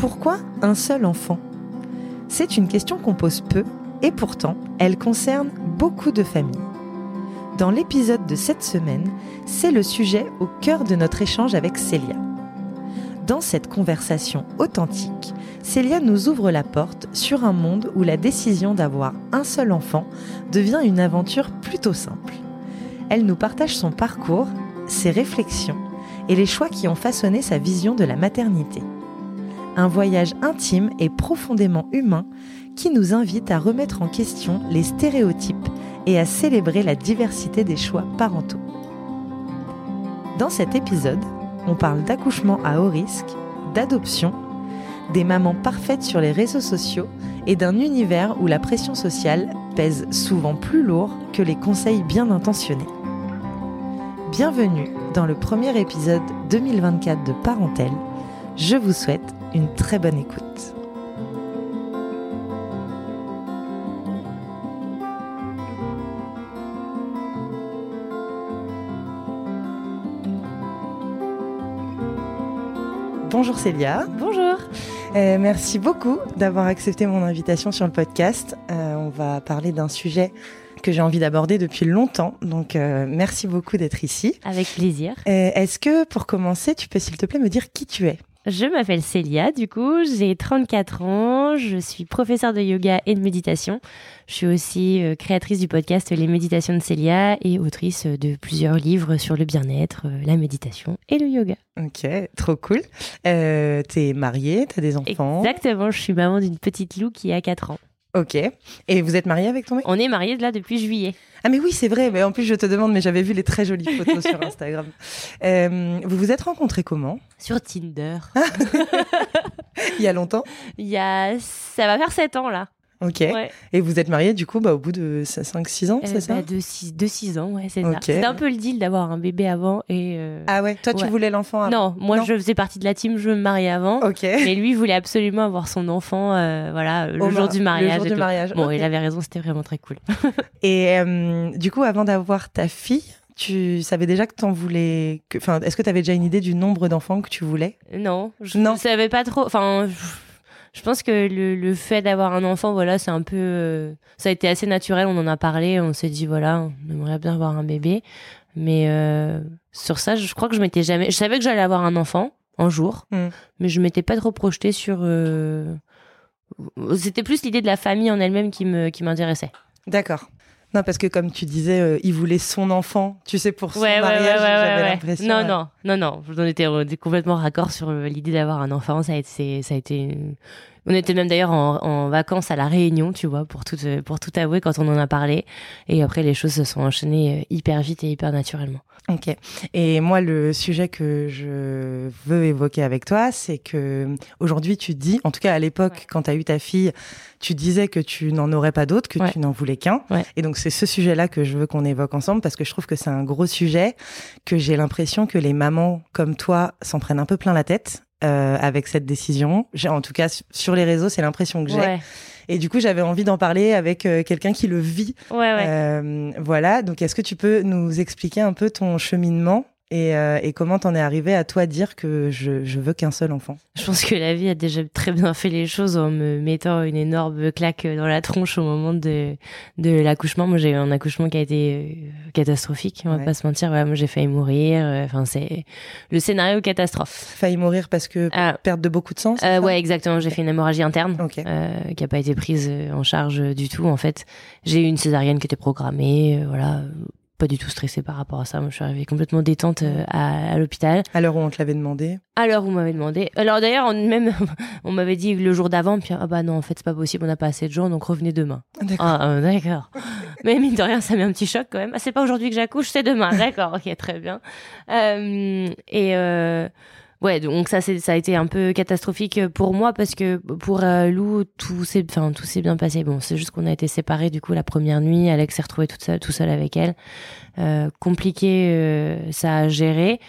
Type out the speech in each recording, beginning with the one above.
Pourquoi un seul enfant? C'est une question qu'on pose peu et pourtant elle concerne beaucoup de familles. Dans l'épisode de cette semaine, c'est le sujet au cœur de notre échange avec Célia. Dans cette conversation authentique, Célia nous ouvre la porte sur un monde où la décision d'avoir un seul enfant devient une aventure plutôt simple. Elle nous partage son parcours, ses réflexions et les choix qui ont façonné sa vision de la maternité. Un voyage intime et profondément humain qui nous invite à remettre en question les stéréotypes et à célébrer la diversité des choix parentaux. Dans cet épisode, on parle d'accouchement à haut risque, d'adoption, des mamans parfaites sur les réseaux sociaux et d'un univers où la pression sociale pèse souvent plus lourd que les conseils bien intentionnés. Bienvenue dans le premier épisode 2024 de Parentèle. Je vous souhaite une très bonne écoute. Bonjour Célia. Bonjour. Euh, merci beaucoup d'avoir accepté mon invitation sur le podcast. Euh, on va parler d'un sujet que j'ai envie d'aborder depuis longtemps. Donc, euh, merci beaucoup d'être ici. Avec plaisir. Est-ce que, pour commencer, tu peux, s'il te plaît, me dire qui tu es? Je m'appelle Célia, du coup, j'ai 34 ans, je suis professeure de yoga et de méditation. Je suis aussi euh, créatrice du podcast Les Méditations de Célia et autrice de plusieurs livres sur le bien-être, euh, la méditation et le yoga. Ok, trop cool. Euh, t'es mariée, t'as des enfants? Exactement, je suis maman d'une petite Lou qui a 4 ans. Ok. Et vous êtes mariée avec ton mec? On est mariés là depuis juillet. Ah mais oui, c'est vrai. Mais en plus, je te demande, mais j'avais vu les très jolies photos sur Instagram. Euh, vous vous êtes rencontrés comment? Sur Tinder. Il y a longtemps? Il y a... Ça va faire 7 ans là. Ok. Ouais. Et vous êtes mariés du coup bah, au bout de 5-6 ans, Euh, c'est ça bah, de 6 ans, ouais, c'est ça. C'était un peu le deal d'avoir un bébé avant et... euh, Ah ouais, toi tu voulais l'enfant avant Non, moi Non. je faisais partie de la team, je me marier avant. Ok. Mais lui voulait absolument avoir son enfant, euh, voilà, le Au jour mar- du mariage. Le jour et du tout. mariage. Bon, il avait raison, c'était vraiment très cool. Et euh, du coup, avant d'avoir ta fille, tu savais déjà que t'en voulais. Enfin, est-ce que tu avais déjà une idée du nombre d'enfants que tu voulais? Non, je ne savais pas trop. Enfin, je- je pense que le, le fait d'avoir un enfant, voilà, c'est un peu. euh, ça a été assez naturel, on en a parlé, on s'est dit, voilà, on aimerait bien avoir un bébé. Mais euh, sur ça, je crois que je m'étais jamais. Je savais que j'allais avoir un enfant un jour, Mm. mais je m'étais pas trop projetée sur. euh, C'était plus l'idée de la famille en elle-même qui me qui m'intéressait. D'accord. Non, parce que comme tu disais, euh, il voulait son enfant, tu sais, pour son Ouais, ouais, ouais, mariage, ouais, j'avais ouais, l'impression. Non, non, non, non. On était, complètement raccord sur euh, l'idée d'avoir un enfant. Ça a été, ça a été. On était même d'ailleurs en, en vacances à la Réunion, tu vois, pour tout, euh, pour tout avouer quand on en a parlé. Et après, les choses se sont enchaînées euh, hyper vite et hyper naturellement. Ok. Et moi, le sujet que je veux évoquer avec toi, c'est que aujourd'hui, tu dis, en tout cas à l'époque, Ouais. quand tu as eu ta fille, tu disais que tu n'en aurais pas d'autres, que Ouais. tu n'en voulais qu'un. Ouais. Et donc, c'est ce sujet-là que je veux qu'on évoque ensemble parce que je trouve que c'est un gros sujet, que j'ai l'impression que les mamans comme toi s'en prennent un peu plein la tête. Euh, avec cette décision, J'ai- en tout cas sur les réseaux, c'est l'impression que j'ai. Ouais, Et du coup, j'avais envie d'en parler avec euh, quelqu'un qui le vit. Ouais, ouais. euh, voilà, donc est-ce que tu peux nous expliquer un peu ton cheminement? Et, euh, et comment t'en es arrivé à toi dire que je, je veux qu'un seul enfant? Je pense que la vie a déjà très bien fait les choses en me mettant une énorme claque dans la tronche au moment de, de l'accouchement. Moi, j'ai eu un accouchement qui a été euh, catastrophique, on va Ouais. pas se mentir. Voilà, moi, j'ai failli mourir. euh, Enfin, c'est le scénario catastrophe. Failli mourir parce que Ah, perte de beaucoup de sang euh, ouais, exactement. J'ai fait une hémorragie interne. Ok. euh, qui a pas été prise euh, en charge du tout en fait j'ai eu une césarienne qui était programmée voilà pas du tout stressée par rapport à ça. Moi je suis arrivée complètement détente euh, à, à l'hôpital. À l'heure où on te l'avait demandé. à l'heure où on m'avait demandé. Alors d'ailleurs on, même on m'avait dit le jour d'avant puis ah bah non en fait c'est pas possible on n'a pas assez de jours donc revenez demain. D'accord. ah euh, d'accord. Mais mine de rien ça met un petit choc quand même. Ah, c'est pas aujourd'hui que j'accouche c'est demain. D'accord ok très bien. Euh, et euh, Ouais, donc ça, ça a été un peu catastrophique pour moi parce que pour euh, Lou, tout s'est, enfin, tout s'est bien passé. Bon, c'est juste qu'on a été séparés du coup la première nuit. Alex s'est retrouvé toute seule, tout seul avec elle. Euh, compliqué, euh, ça a géré.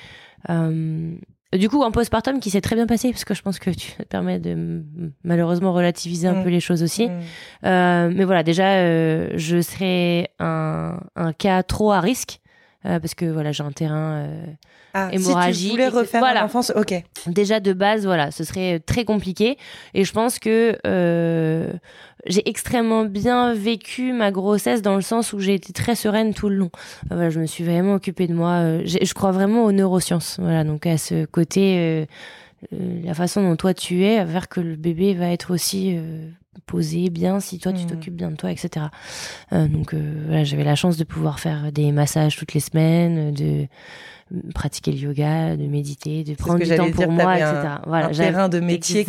Euh, du coup, un postpartum qui s'est très bien passé parce que je pense que tu te permets de malheureusement relativiser un Mm. peu les choses aussi. Mm. Euh, mais voilà, déjà, euh, je serais un, un cas trop à risque parce que voilà, j'ai un terrain ah, hémorragique. Si tu voulais refaire voilà. l'enfance, ok. Déjà de base, voilà, ce serait très compliqué. Et je pense que j'ai extrêmement bien vécu ma grossesse dans le sens où j'ai été très sereine tout le long. Voilà, je me suis vraiment occupée de moi. je crois vraiment aux neurosciences. Voilà, donc à ce côté euh, la façon dont toi tu es va faire que le bébé va être aussi euh, posé bien si toi tu mmh. t'occupes bien de toi, etc. Euh, donc voilà, j'avais la chance de pouvoir faire des massages toutes les semaines, de pratiquer le yoga, de méditer, de prendre du temps pour moi, etc. Un, voilà, un terrain de métier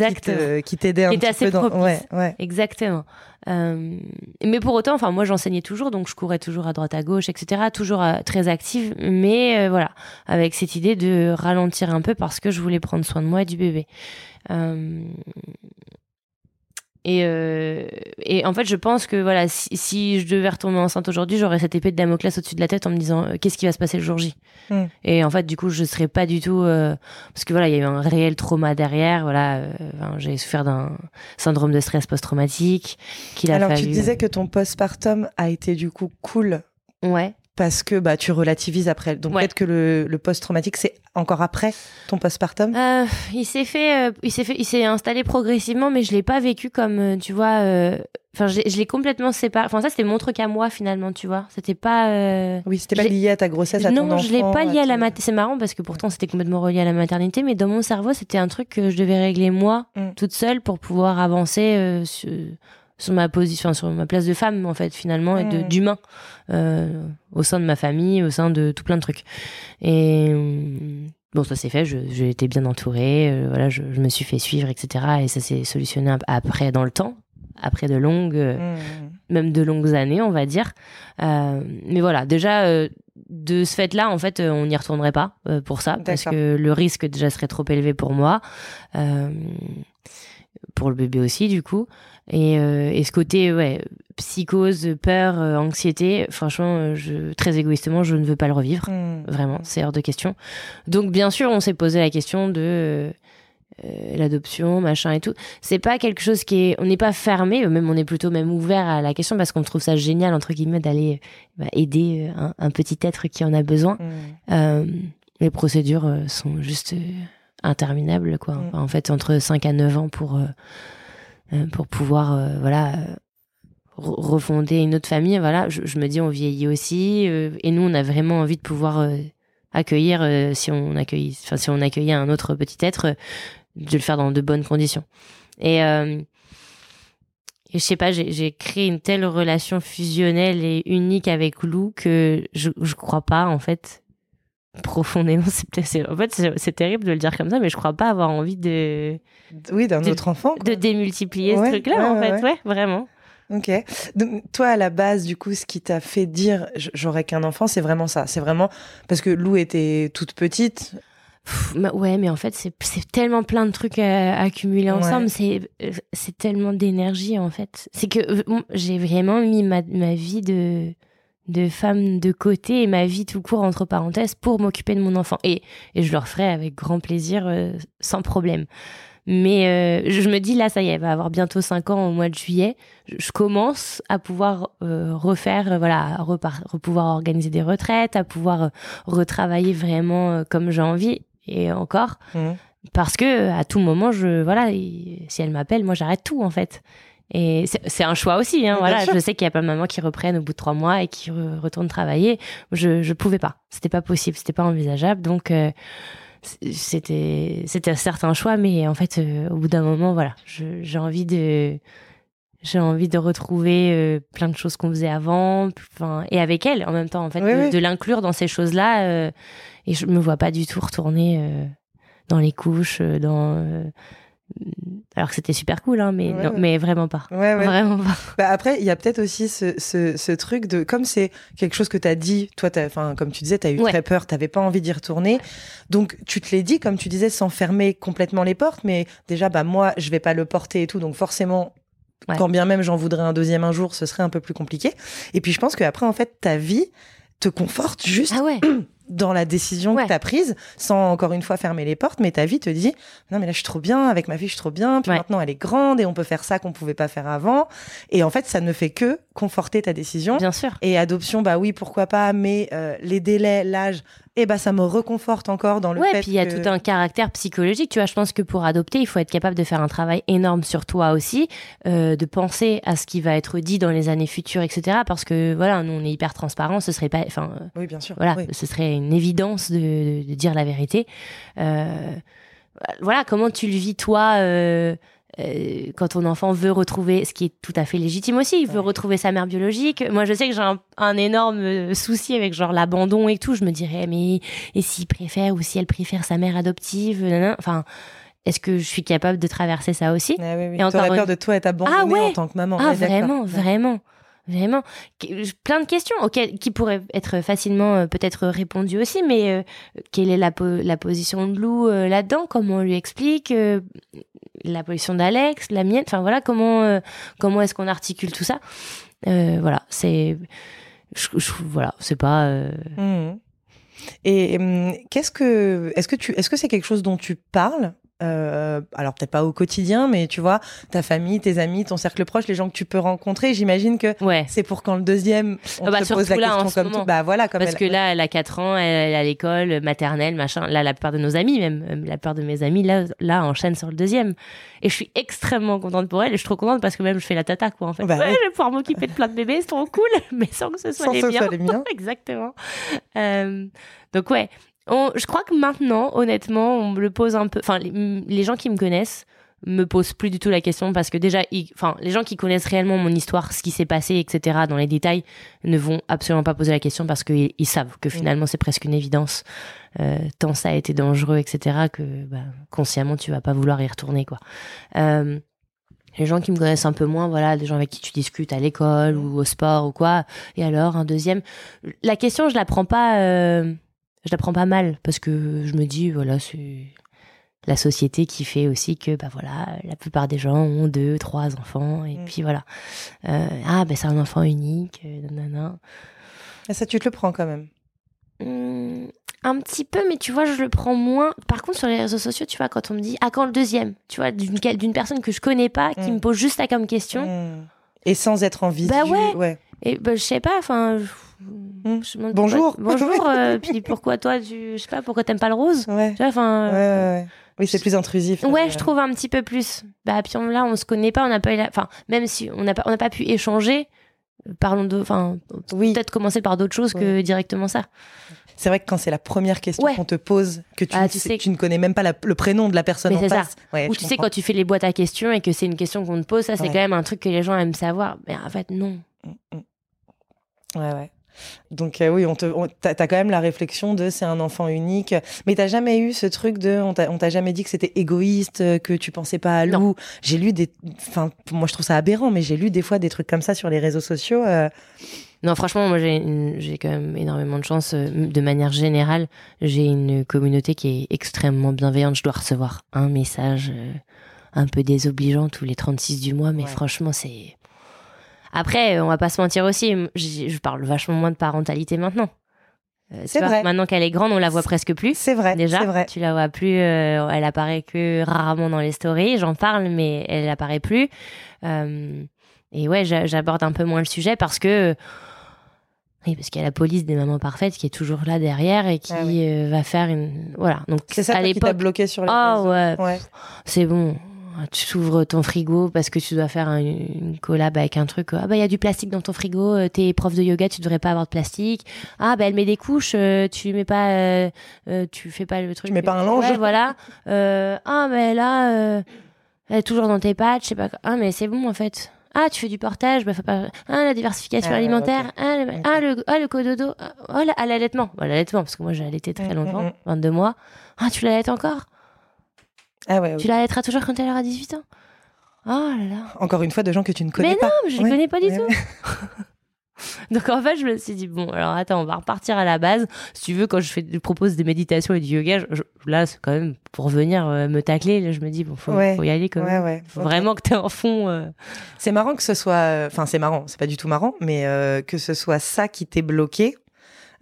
qui t'aidait un petit peu dans... ouais, ouais. Exactement. Euh, mais pour autant, enfin moi j'enseignais toujours, donc je courais toujours à droite à gauche, etc. Toujours euh, très active, mais euh, voilà, avec cette idée de ralentir un peu parce que je voulais prendre soin de moi et du bébé. Euh, et, euh, et en fait, je pense que voilà, si, si je devais retomber enceinte aujourd'hui, j'aurais cette épée de Damoclès au-dessus de la tête en me disant euh, qu'est-ce qui va se passer le jour J. Hmm. Et en fait, du coup, je serais pas du tout euh, parce que voilà, il y a eu un réel trauma derrière. Voilà, j'ai souffert d'un syndrome de stress post-traumatique. Qu'il a Alors, fallu... tu disais que ton postpartum a été du coup cool. Ouais parce que bah tu relativises après. Donc peut-être que le, le post-traumatique c'est encore après ton postpartum? Euh, il s'est fait, euh, il s'est fait, il s'est installé progressivement, mais je l'ai pas vécu comme euh, tu vois. Euh, enfin, je l'ai complètement séparé. Enfin, ça c'était mon truc à moi finalement, tu vois. C'était pas. oui, c'était pas lié à ta grossesse, à non, ton enfant. Non, je l'ai pas lié à, la maternité. C'est marrant parce que pourtant c'était complètement relié à la maternité, mais dans mon cerveau c'était un truc que je devais régler moi, mm. toute seule, pour pouvoir avancer. Sur sur ma position, sur ma place de femme en fait finalement et de d'humain euh, au sein de ma famille, au sein de tout plein de trucs. Et euh, bon, ça s'est fait. J'ai été bien entourée. Euh, voilà, je, je, me suis fait suivre, etc. Et ça s'est solutionné après dans le temps, après de longues, mmh. même de longues années, on va dire. Euh, mais voilà, déjà de ce fait-là, en fait, on n'y retournerait pas pour ça parce que le risque déjà serait trop élevé pour moi pour le bébé aussi du coup et, euh, et ce côté ouais psychose peur euh, anxiété franchement euh, je très égoïstement je ne veux pas le revivre hmm. vraiment c'est hors de question donc bien sûr on s'est posé la question de l'adoption machin et tout c'est pas quelque chose qui est on n'est pas fermé même on est plutôt même ouvert à la question parce qu'on trouve ça génial entre guillemets d'aller bah, aider un, un, petit être qui en a besoin hmm. les procédures sont juste interminable quoi. Mm. en fait, entre 5 à 9 ans pour pour pouvoir euh, voilà refonder une autre famille. Voilà, je, me dis on vieillit aussi et nous on a vraiment envie de pouvoir accueillir si on accueille enfin si on accueillait un autre petit être de le faire dans de bonnes conditions. Et et je sais pas, j'ai créé une telle relation fusionnelle et unique avec Lou que je, je crois pas, en fait, profondément c'est en fait c'est terrible de le dire comme ça mais je crois pas avoir envie de oui d'un autre enfant de démultiplier ce truc là en fait. ouais. vraiment. Ok. Donc toi à la base du coup ce qui t'a fait dire j'aurais qu'un enfant c'est vraiment ça. C'est vraiment parce que Lou était toute petite. Ouais mais en fait c'est tellement plein de trucs à, accumuler ensemble c'est c'est tellement d'énergie en fait. C'est que euh, j'ai vraiment mis ma, ma vie de de femme de côté et ma vie tout court entre parenthèses pour m'occuper de mon enfant. Et, et je le referai avec grand plaisir, euh, sans problème. Mais euh, je me dis là, ça y est, elle va avoir bientôt 5 ans au mois de juillet. Je, commence à pouvoir euh, refaire, voilà, à pouvoir organiser des retraites, à pouvoir retravailler vraiment comme j'ai envie et encore. Mmh. Parce que à tout moment, je voilà, si elle m'appelle, moi j'arrête tout en fait. Et c'est un choix aussi. Hein, voilà, je sais qu'il y a plein de mamans qui reprennent au bout de trois mois et qui retournent travailler. Je je pouvais pas. C'était pas possible. C'était pas envisageable. Donc euh, c'était c'était un certain choix, mais en fait, euh, au bout d'un moment, voilà, j'ai envie de j'ai envie de retrouver euh, plein de choses qu'on faisait avant, enfin, et avec elle en même temps, en fait, de, de l'inclure dans ces choses-là. et je me vois pas du tout retourner dans les couches, dans alors que c'était super cool, hein, mais, non, mais vraiment pas. Vraiment pas. Bah après, il y a peut-être aussi ce, ce, ce, truc de, comme c'est quelque chose que tu as dit, toi, enfin, comme tu disais, tu as eu très peur, tu pas envie d'y retourner. Donc, tu te l'es dit, comme tu disais, sans fermer complètement les portes, mais déjà, bah, moi, je vais pas le porter et tout, donc forcément, quand bien même j'en voudrais un deuxième un jour, ce serait un peu plus compliqué. Et puis, je pense qu'après, en fait, ta vie te conforte juste. Ah ouais. dans la décision que tu as prise, sans encore une fois fermer les portes, mais ta vie te dit non mais là je suis trop bien avec ma fille, je suis trop bien. Puis maintenant elle est grande et on peut faire ça qu'on pouvait pas faire avant. Et en fait, ça ne fait que conforter ta décision. Bien sûr. Et adoption, bah oui, pourquoi pas, mais euh, les délais, l'âge, eh bah ça me reconforte encore dans le ouais, fait. puis il y a tout un caractère psychologique. Tu vois, je pense que pour adopter, il faut être capable de faire un travail énorme sur toi aussi, euh, de penser à ce qui va être dit dans les années futures, etc. Parce que voilà, nous on est hyper transparent, ce serait pas, enfin, oui, bien sûr. Voilà, ce serait une évidence de, de, dire la vérité. Euh, voilà, comment tu le vis toi euh, quand ton enfant veut retrouver, ce qui est tout à fait légitime aussi, il veut retrouver sa mère biologique. Moi, je sais que j'ai un, énorme euh, souci avec genre l'abandon et tout. Je me dirais, mais et s'il préfère ou si elle préfère sa mère adoptive, enfin. Est-ce que je suis capable de traverser ça aussi? Ah oui, oui. Et encore peur de toi être abandonnée ah en tant que maman. Ah vraiment, vraiment. Vraiment. Plein de questions auxquelles, qui pourraient être facilement euh, peut-être répondues aussi, mais quelle est la, la position de Lou là-dedans? Comment on lui explique la position d'Alex, la mienne? Enfin voilà, comment euh, comment est-ce qu'on articule tout ça? Euh, Voilà, c'est voilà, c'est pas. Euh, mmh. Et hum, qu'est-ce que est-ce que tu est-ce que c'est quelque chose dont tu parles? Euh, alors peut-être pas au quotidien, mais tu vois, ta famille, tes amis, ton cercle proche, les gens que tu peux rencontrer, j'imagine que ouais. c'est pour quand le deuxième, on ah bah, te pose la question comme tout. Bah voilà, comme Parce que là, elle a 4 ans, elle est à l'école maternelle, machin. Là, la plupart de nos amis, même la plupart de mes amis, là, là, enchaînent sur le deuxième. Et je suis extrêmement contente pour elle. Et je suis trop contente parce que même je fais la tata, quoi, en fait. Bah ouais, Je vais pouvoir m'occuper de plein de bébés, c'est trop cool, mais sans que ce soit sans les que miens. Les miens. Exactement. Euh, donc ouais, je crois que maintenant, honnêtement, on me le pose un peu. Enfin, les, gens qui me connaissent me posent plus du tout la question parce que déjà, enfin, les gens qui connaissent réellement mon histoire, ce qui s'est passé, etc., dans les détails, ne vont absolument pas poser la question parce qu'ils savent que mm. finalement c'est presque une évidence. Euh, tant ça a été dangereux, etc., que bah, consciemment tu vas pas vouloir y retourner, quoi. Euh, les gens qui me connaissent un peu moins, voilà, des gens avec qui tu discutes à l'école ou au sport ou quoi. Et alors, un deuxième. La question, je la prends pas. Euh, je la prends pas mal parce que je me dis voilà c'est la société qui fait aussi que bah voilà la plupart des gens ont deux trois enfants et mm. puis voilà euh, ah ben c'est un enfant unique euh, nanana. Et ça tu te le prends quand même mmh, un petit peu mais tu vois je le prends moins par contre sur les réseaux sociaux tu vois quand on me dit ah quand le deuxième tu vois d'une d'une personne que je connais pas qui mm. me pose juste ça comme question mm. et sans être en visu bah ouais, et bah, je sais pas enfin Hmm. bonjour. bonjour. Euh, puis pourquoi toi, tu, je sais pas, pourquoi t'aimes pas le rose? Ouais. enfin. Ouais, oui, c'est plus intrusif. Ouais, je trouve un petit peu plus. Bah, puis là, on se connaît pas, on n'a pas eu la... Enfin, même si on n'a pas, on n'a pas pu échanger, euh, parlons de. Enfin, oui. peut-être commencer par d'autres choses que directement ça. C'est vrai que quand c'est la première question qu'on te pose, que tu, ah, tu, sais, tu, ne connais même pas le prénom de la personne Mais en face. Ça. Ou tu sais quand tu fais les boîtes à questions et que c'est une question qu'on te pose, ça c'est quand même un truc que les gens aiment savoir. Mais en fait, non. Mm, mm. Ouais, ouais. Donc euh, oui, on te, t'as, quand même la réflexion de c'est un enfant unique, mais t'as jamais eu ce truc de on t'a, jamais dit que c'était égoïste, euh, que tu pensais pas à Lou? J'ai lu des, enfin moi je trouve ça aberrant, mais j'ai lu des fois des trucs comme ça sur les réseaux sociaux. Euh. Non, franchement, moi j'ai, j'ai quand même énormément de chance. De manière générale, j'ai une communauté qui est extrêmement bienveillante. Je dois recevoir un message un peu désobligeant tous les 36 du mois, mais franchement c'est après, on va pas se mentir aussi, je parle vachement moins de parentalité maintenant. Euh, c'est vrai. Maintenant qu'elle est grande, on la voit presque plus. C'est vrai. Déjà, vrai. tu la vois plus. Euh, elle apparaît que rarement dans les stories. J'en parle, mais elle apparaît plus. Euh, et ouais, j'aborde un peu moins le sujet parce que. Oui, parce qu'il y a la police des mamans parfaites qui est toujours là derrière et qui ah va faire une. Voilà. Donc, c'est ça qui t'a bloqué sur les oh, ouais. ouais. C'est bon. Ah, tu ouvres ton frigo parce que tu dois faire une collab avec un truc. Ah bah il y a du plastique dans ton frigo. Euh, t'es prof de yoga, tu devrais pas avoir de plastique. Ah bah elle met des couches, euh, tu mets pas, euh, tu fais pas le truc. Tu mets pas un linge. voilà. ah mais là, elle est toujours dans tes pattes, je sais pas. Ah mais c'est bon en fait. Ah, tu fais du portage, bah, faut pas. Ah, la diversification ah, alimentaire. Ah, le... ah, le, ah, le cododo. Oh, l'allaitement. Bah, l'allaitement, parce que moi, j'ai allaité très mm, longtemps, 22 mm, mm. mois. Ah, tu l'allaites encore? Ah ouais, Tu l'allaiteras toujours quand elle aura 18 ans? Oh là là. Encore une fois, de gens que tu ne connais pas. Mais non, je ne connais pas du tout. Donc en fait, je me suis dit, bon, alors attends, on va repartir à la base. Si tu veux, quand je, fais, je propose des méditations et du yoga, là, c'est quand même pour venir euh, me tacler. Là, je me dis, bon, faut, faut y aller quand même. Faut Vraiment que tu es en fond. Euh. C'est marrant que ce soit. Enfin, c'est marrant, c'est pas du tout marrant, mais euh, que ce soit ça qui t'ait bloqué.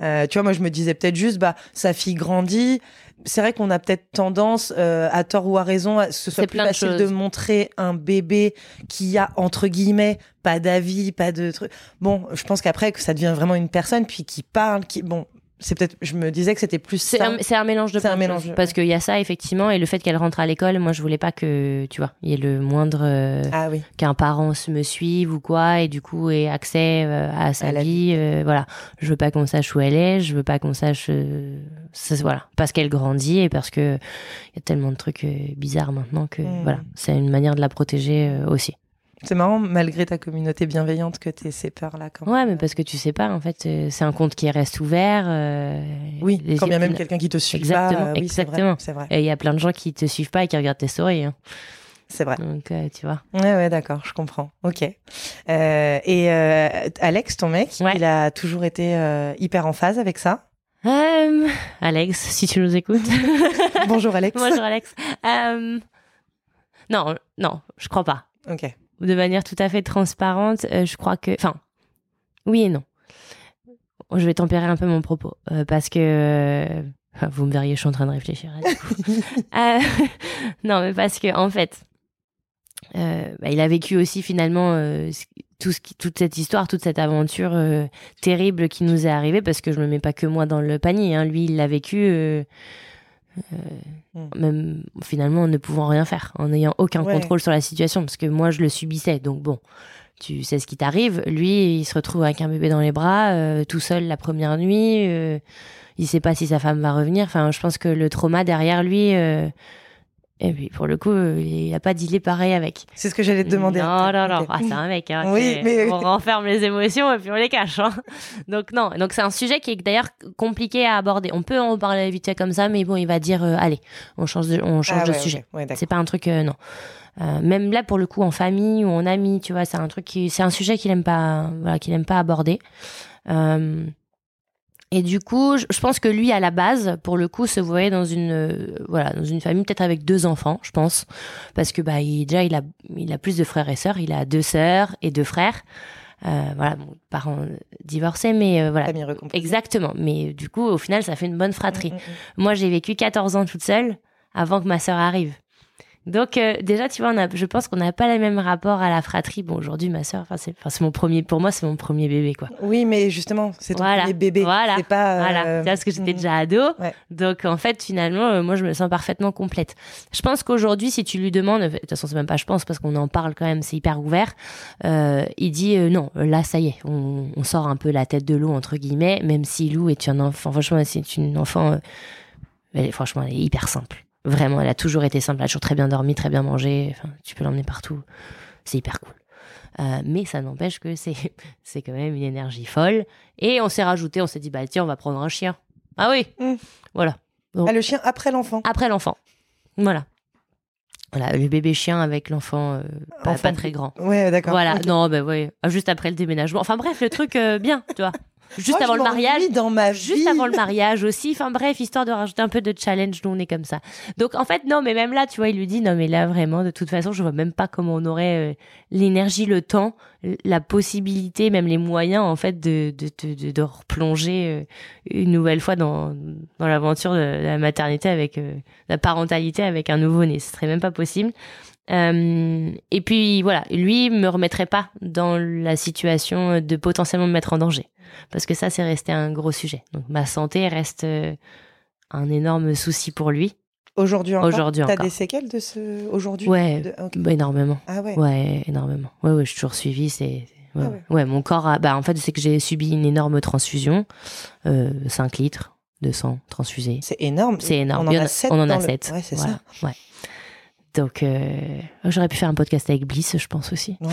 Euh, tu vois, moi, je me disais peut-être juste, bah, sa fille grandit. C'est vrai qu'on a peut-être tendance, euh, à tort ou à raison, à ce que ce soit plus de facile de montrer un bébé qui a, entre guillemets, pas d'avis, pas de trucs. Bon, je pense qu'après, que ça devient vraiment une personne, puis qui parle, qui, bon, c'est peut-être, je me disais que c'était plus C'est un, un mélange de C'est un plein de mélange choses. Parce qu'il y a ça, effectivement, et le fait qu'elle rentre à l'école, moi, je voulais pas que, tu vois, il y ait le moindre. euh, Ah oui. qu'un parent se me suive ou quoi et du coup ait accès euh, à sa À vie euh, voilà je veux pas qu'on sache où elle est je veux pas qu'on sache voilà parce qu'elle grandit et parce que il y a tellement de trucs bizarres maintenant que Mm. voilà c'est une manière de la protéger aussi C'est marrant, malgré ta communauté bienveillante, que t'aies ces peurs-là quand ouais mais parce que tu sais pas en fait euh, c'est un compte qui reste ouvert euh, Oui, les- quand bien même quelqu'un qui te suit Exactement, pas. euh, oui, exactement. C'est vrai. et il y a plein de gens qui te suivent pas et qui regardent tes stories hein. C'est vrai. donc euh, tu vois Ouais, ouais, d'accord, je comprends. Ok. Et Alex, ton mec, Ouais. il a toujours été hyper en phase avec ça? Alex si tu nous écoutes Bonjour Alex. bonjour Alex non non je crois pas Ok. De manière tout à fait transparente, euh, je crois que, enfin, oui et non. Je vais tempérer un peu mon propos euh, parce que euh, vous me verriez, je suis en train de réfléchir. non, mais parce que en fait, bah, il a vécu aussi finalement toute cette histoire, toute cette aventure terrible qui nous est arrivée parce que je me mets pas que moi dans le panier. Hein. Lui, il l'a vécu. Euh, euh, Mm. même finalement en ne pouvant rien faire, en n'ayant aucun Ouais. contrôle sur la situation, parce que moi je le subissais, donc bon, tu sais ce qui t'arrive. Lui, il se retrouve avec un bébé dans les bras, euh, tout seul la première nuit, euh, il sait pas si sa femme va revenir. Enfin, je pense que le trauma derrière lui, et puis pour le coup, il a pas dealé pareil avec. C'est ce que j'allais te demander. Non, non, non. Ah, c'est un mec. Hein, Oui, mais- On renferme les émotions et puis on les cache. hein. Donc, non. Donc, c'est un sujet qui est d'ailleurs compliqué à aborder. On peut en parler vite fait comme ça, mais bon, il va dire euh, allez, on change de, on change Ah de ouais, sujet. ok. Ouais. C'est pas un truc, euh, non. Euh, même là, pour le coup, en famille ou en ami, tu vois, c'est un truc qui, c'est un sujet qu'il aime pas, voilà, qu'il aime pas aborder. Euh, et du coup, je, pense que lui, à la base, pour le coup, se voyait dans une, euh, voilà, dans une famille peut-être avec deux enfants, je pense, parce que bah, il, déjà, il a, il a plus de frères et sœurs. Il a deux sœurs et deux frères. Euh, voilà, bon, parents divorcés, mais euh, voilà. Famille. Exactement. Mais du coup, au final, ça fait une bonne fratrie. Mm, mm, mm. Moi, j'ai vécu 14 ans toute seule avant que ma sœur arrive. Donc euh, déjà, tu vois, on a, je pense qu'on n'a pas le même rapport à la fratrie. Bon, aujourd'hui, ma sœur, enfin, c'est, enfin, c'est mon premier, pour moi, c'est mon premier bébé, quoi. Oui, mais justement, c'est ton Voilà. premier bébé. Voilà. C'est pas. euh, Voilà, parce que j'étais mm, déjà ado. Ouais. Donc, en fait, finalement, euh, moi, je me sens parfaitement complète. Je pense qu'aujourd'hui, si tu lui demandes, de toute façon, c'est même pas je pense, parce qu'on en parle quand même, c'est hyper ouvert, euh, il dit euh, non, là, ça y est, on, on sort un peu la tête de l'eau, entre guillemets, même si Lou est un enfant, franchement, c'est une enfant, elle est, franchement, elle est hyper simple. Vraiment, elle a toujours été simple, elle a toujours très bien dormi, très bien mangé, enfin, tu peux l'emmener partout. C'est hyper cool. Euh, mais ça n'empêche que c'est c'est quand même une énergie folle. Et on s'est rajouté, on s'est dit, bah tiens, on va prendre un chien. Ah oui Mm. Voilà. Ah, le chien après l'enfant. Après l'enfant. Voilà. Voilà, le bébé chien avec l'enfant euh, pas, pas très grand. Ouais, d'accord. Voilà, non, bah ouais, Ah, juste après le déménagement. Enfin bref, le truc euh, bien, tu vois. Juste avant le mariage. m'ennuie dans ma Juste avant le mariage aussi. Enfin bref, histoire de rajouter un peu de challenge, nous on est comme ça. Donc en fait, non, mais même là, tu vois, il lui dit, non, mais là vraiment, de toute façon, je vois même pas comment on aurait euh, l'énergie, le temps, la possibilité, même les moyens, en fait, de, de, de, de, de replonger euh, une nouvelle fois dans, dans l'aventure de la maternité avec euh, la parentalité avec un nouveau-né. Ce serait même pas possible. Euh, et puis voilà, lui me remettrait pas dans la situation de potentiellement me mettre en danger, parce que ça c'est resté un gros sujet. Donc ma santé reste euh, un énorme souci pour lui. Aujourd'hui encore? Aujourd'hui T'as encore. des séquelles de ce aujourd'hui? Ouais, De- bah, énormément. Ah ouais. Ouais, énormément. Ouais, ouais, je suis toujours suivie. C'est ouais, Ah ouais. ouais, mon corps a. Bah en fait, c'est que j'ai subi une énorme transfusion, euh, 5 litres de sang transfusé. C'est énorme. C'est énorme. On en y a 7. on en a le-. Ouais, c'est Voilà, ça. Ouais. Donc, euh, j'aurais pu faire un podcast avec Bliss, je pense aussi. Ouais.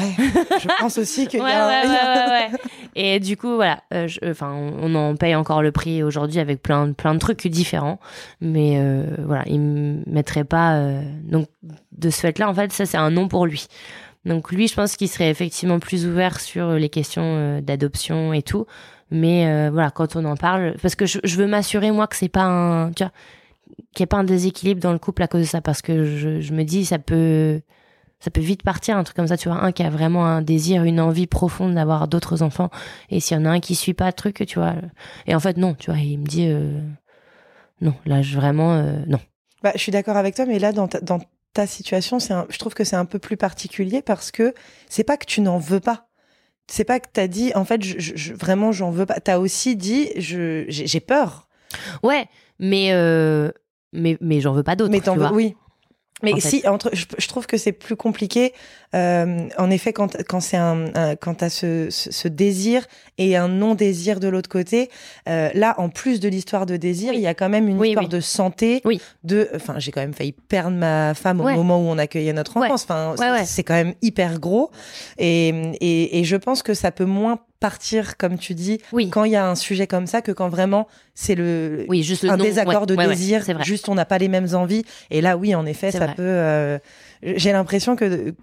Je pense aussi qu'il Ouais, a. ouais, ouais. Et du coup, voilà, euh, je- enfin, on, on en paye encore le prix aujourd'hui avec plein, de- plein de trucs différents, mais euh, voilà, il me mettrait pas. euh, donc, de ce fait-là, en fait, ça c'est un non pour lui. Donc lui, je pense qu'il serait effectivement plus ouvert sur les questions euh, d'adoption et tout, mais euh, voilà, quand on en parle, parce que je, je veux m'assurer moi que c'est pas un, tu vois, qu'il n'y ait pas un déséquilibre dans le couple à cause de ça, parce que je, je me dis ça peut ça peut vite partir un truc comme ça tu vois un qui a vraiment un désir une envie profonde d'avoir d'autres enfants et s'il y en a un qui suit pas le truc tu vois et en fait non tu vois il me dit euh, non là je vraiment euh, non Bah, je suis d'accord avec toi, mais là, dans ta, dans ta situation, c'est un- je trouve que c'est un peu plus particulier parce que c'est pas que tu n'en veux pas. C'est pas que t'as dit, en fait, je, je- vraiment, j'en veux pas. T'as aussi dit, j'ai peur. ouais mais euh, mais mais j'en veux pas d'autres Mais t'en veux, oui. Mais En fait. si, entre, je, je trouve que c'est plus compliqué. euh, en effet, quand, quand c'est un, un- quand t'as ce, ce, ce désir et un non-désir de l'autre côté, euh, là, en plus de l'histoire de désir, Oui. il y a quand même une Oui, histoire oui. de santé. Oui. De, enfin, j'ai quand même failli perdre ma femme Ouais. au moment où on accueillait notre enfance. Enfin, Ouais, c'est- ouais. c'est quand même hyper gros. Et, et, et je pense que ça peut moins partir, comme tu dis, oui quand il y a un sujet comme ça que quand vraiment c'est le, oui juste un désaccord Ouais, de ouais, désir, juste on n'a pas les mêmes envies. Et là, oui, en effet, ça vrai. peut. euh, J'ai l'impression que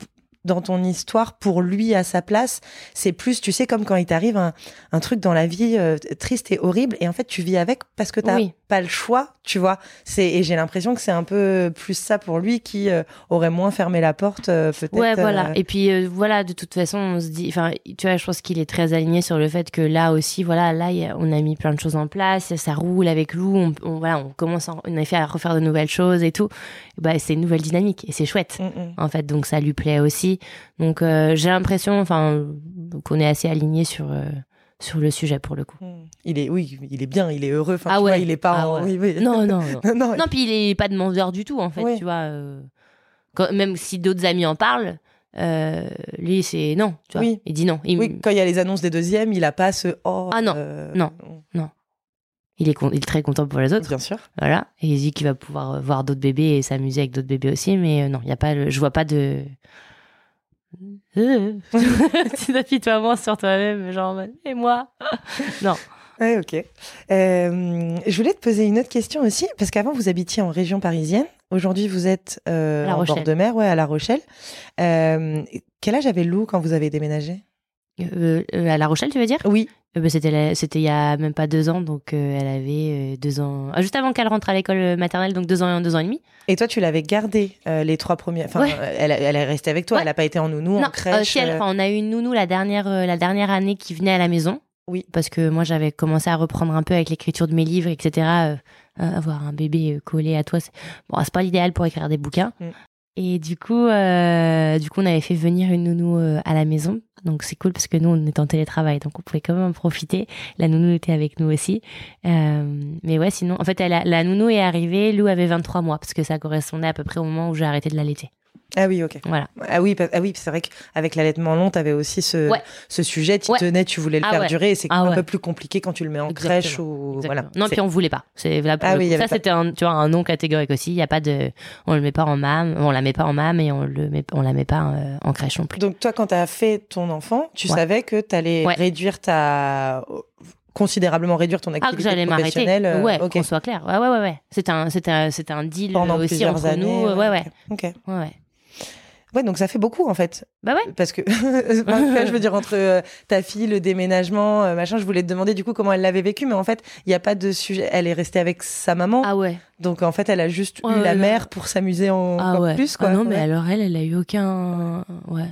dans ton histoire, pour lui à sa place, c'est plus, tu sais, comme quand il t'arrive un, un truc dans la vie euh, triste et horrible, et en fait, tu vis avec parce que t'as Oui. Pas le choix, tu vois. C'est et j'ai l'impression que c'est un peu plus ça pour lui qui euh, aurait moins fermé la porte, euh, peut-être. Ouais, voilà. euh, Et puis voilà, de toute façon, on se dit, enfin, tu vois, je pense qu'il est très aligné sur le fait que là aussi, voilà, là, a- on a mis plein de choses en place, ça roule avec Lou, on, on- voilà, on commence, en, en effet, à refaire de nouvelles choses et tout. Bah, c'est une nouvelle dynamique et c'est chouette. mm, mm. En fait, donc ça lui plaît aussi. Donc j'ai l'impression, enfin, qu'on est assez aligné sur sur le sujet pour le coup. Mm. Il est, oui, il est bien, il est heureux. Enfin, Ah tu vois, ouais. il est pas. Ah en- ouais. oui, oui. Non, non, non. non, non, non, puis il est pas demandeur du tout en fait, tu vois. euh, quand- même si d'autres amis en parlent, euh, lui c'est non, tu vois. Oui. Il dit non. Il, Oui, quand il y a les annonces des deuxièmes, il a pas ce oh. Ah non, euh, non. il est con- il est très content pour les autres. Bien sûr. Voilà. Et il dit qu'il va pouvoir voir d'autres bébés et s'amuser avec d'autres bébés aussi, mais non, il y a pas, le- je vois pas de. Euh. tu t'apitoiements sur toi-même, genre, et moi? Non. Ouais, ok. Euh, je voulais te poser une autre question aussi, parce qu'avant vous habitiez en région parisienne. Aujourd'hui vous êtes euh, en bord Rochelle. de mer, ouais, à La Rochelle. Euh, quel âge avait Lou quand vous avez déménagé? À La Rochelle, tu veux dire? Oui. Euh, bah, C'était c'était il y a même pas deux ans, donc euh, elle avait euh, deux ans. ah, juste avant qu'elle rentre à l'école maternelle, donc deux ans et deux ans et demi. Et toi, tu l'avais gardé euh, les trois premiers. Enfin, Ouais. euh, elle, elle est restée avec toi. Ouais. Elle n'a pas été en nounou, non, en crèche. euh, si elle- euh, enfin, on a eu une nounou la dernière, euh, la dernière année qui venait à la maison. Oui. Parce que moi, j'avais commencé à reprendre un peu avec l'écriture de mes livres, etc. euh, euh, avoir un bébé euh, collé à toi, c'est bon, c'est pas l'idéal pour écrire des bouquins. Mm. Et du coup, euh, du coup, on avait fait venir une nounou euh, à la maison. Donc c'est cool parce que nous, on était en télétravail, donc on pouvait quand même en profiter. La nounou était avec nous aussi. Euh, mais ouais, sinon, en fait, la nounou est arrivée, Lou avait 23 mois parce que ça correspondait à peu près au moment où j'ai arrêté de l'allaiter. Ah oui, ok. Voilà. Ah oui, ah oui c'est vrai qu'avec l'allaitement long, tu avais aussi ce, Ouais. ce sujet, tu Ouais. tenais, tu voulais le Ah faire ouais. durer, et c'est Ah un ouais. peu plus compliqué quand tu le mets en Exactement. crèche ou Exactement. voilà. Non, puis on voulait pas. C'est là pour Ah oui, Ça c'était un, tu vois, un non catégorique aussi. Il y a pas de, on le met pas en mam, on la met pas en mam et on le met, on la met pas euh, en crèche non plus. Donc toi, quand tu as fait ton enfant, tu Ouais. savais que tu allais Ouais. réduire ta considérablement réduire ton Ah, activité que j'allais m'arrêter. professionnelle. euh, Ouais, ok. qu'on soit clair. Ouais, ouais, ouais, ouais. C'était un, c'était un, un deal Pendant aussi plusieurs entre années. nous. Ouais, ouais, Ok. ok. ouais, ouais. Ouais, donc ça fait beaucoup en fait. Bah ouais. Parce que, je veux dire, entre euh, ta fille, le déménagement, euh, machin, je voulais te demander du coup comment elle l'avait vécu, mais en fait, il n'y a pas de sujet. Elle est restée avec sa maman, Ah ouais. donc en fait, elle a juste Ouais, eu la mère pour s'amuser en- Ah ouais. plus, quoi. Ah non, mais alors elle, elle a eu aucun. Ouais.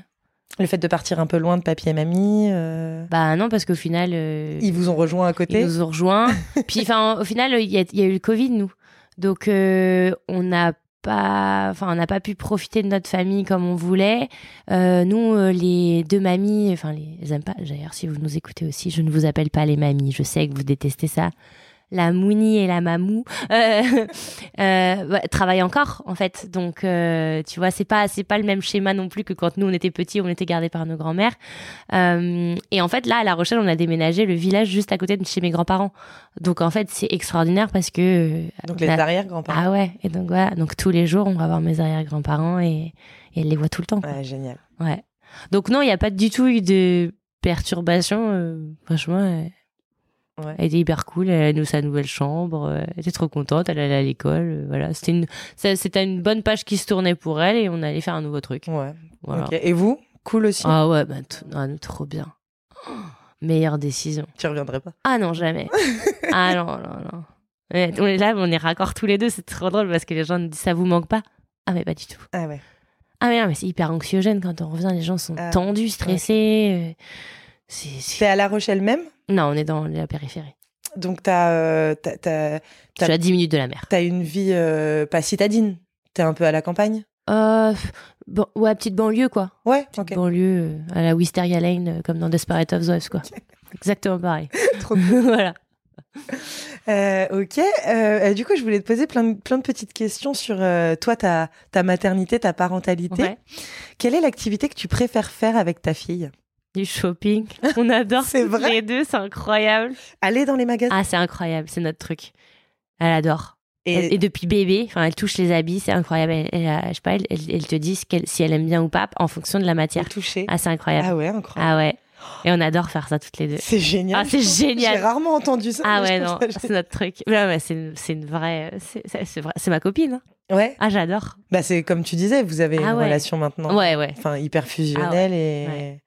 Le fait de partir un peu loin de papy et mamie, euh, Bah non, parce qu'au final. ils vous ont rejoint à côté. Ils nous ont rejoints. Puis, enfin, au final, il y, a, y a eu le Covid, nous. Donc, on n'a pas, enfin, on n'a pas pu profiter de notre famille comme on voulait. Euh, nous, euh, les deux mamies, enfin, les, aiment pas. D'ailleurs, si vous nous écoutez aussi, je ne vous appelle pas les mamies. Je sais que vous détestez ça. La Mouni et la Mamou euh, euh, travaillent encore en fait, donc euh, tu vois c'est pas c'est pas le même schéma non plus que quand nous on était petits, on était gardés par nos grands-mères. Euh, et en fait là à La Rochelle on a déménagé le village juste à côté de chez mes grands-parents, donc en fait c'est extraordinaire parce que Donc on les a- arrière-grands-parents. ah ouais et donc voilà donc tous les jours on va voir mes arrière-grands-parents et, et elle les voit tout le temps. Ouais, génial. Ouais. Donc non, il n'y a pas du tout eu de perturbation. euh, franchement, Ouais. elle était hyper cool. Elle a nous sa nouvelle chambre. euh, elle était trop contente. Elle allait à l'école. euh, voilà, c'était une, c'était une bonne page qui se tournait pour elle et on allait faire un nouveau truc. Ouais. Voilà. Et vous, cool aussi? Ah ouais, bah, ah, trop bien. Oh, meilleure décision. Tu reviendrais pas? Ah non, jamais. ah non, non, non. Ouais, on est là, on est raccord tous les deux. C'est trop drôle parce que les gens nous disent ça vous manque pas? Ah mais pas du tout. Ah ouais. Ah mais non, mais c'est hyper anxiogène quand on revient, les gens sont Ah, tendus, stressés. euh, c'est- à La Rochelle même? Non, on est dans la périphérie. Donc, t'as euh, t'as- Je suis à 10 minutes de la mer. t'as une vie euh, pas citadine. T'es un peu à la campagne? Euh, bon, ouais, petite banlieue, quoi. Ouais, Petite banlieue euh, à la Wisteria Lane, euh, comme dans Desperate Housewives, quoi. Exactement pareil. Trop voilà. Euh, ok. Euh, du coup, je voulais te poser plein de, plein de petites questions sur euh, toi, ta, ta maternité, ta parentalité. Ouais. Quelle est l'activité que tu préfères faire avec ta fille? Du shopping. On adore C'est vrai les deux, c'est incroyable. Aller dans les magasins Ah, c'est incroyable, c'est notre truc. Elle adore. et, depuis bébé, enfin, elle touche les habits, c'est incroyable. Elle, je sais pas, elle, te dit ce si elle aime bien ou pas en fonction de la matière. toucher. Ah, c'est incroyable. Ah ouais, incroyable. Ah ouais. Et on adore faire ça toutes les deux. C'est génial. Ah, c'est génial. J'ai rarement entendu ça. Ah mais ouais, non, c'est notre truc. Ouais, ouais, c'est c'est une vraie. C'est c'est- vrai- c'est ma copine. hein. Ouais. Ah, j'adore. Bah, c'est comme tu disais, vous avez Ah une ouais. relation maintenant. Ouais, ouais. Enfin, hyper fusionnelle et. ouais.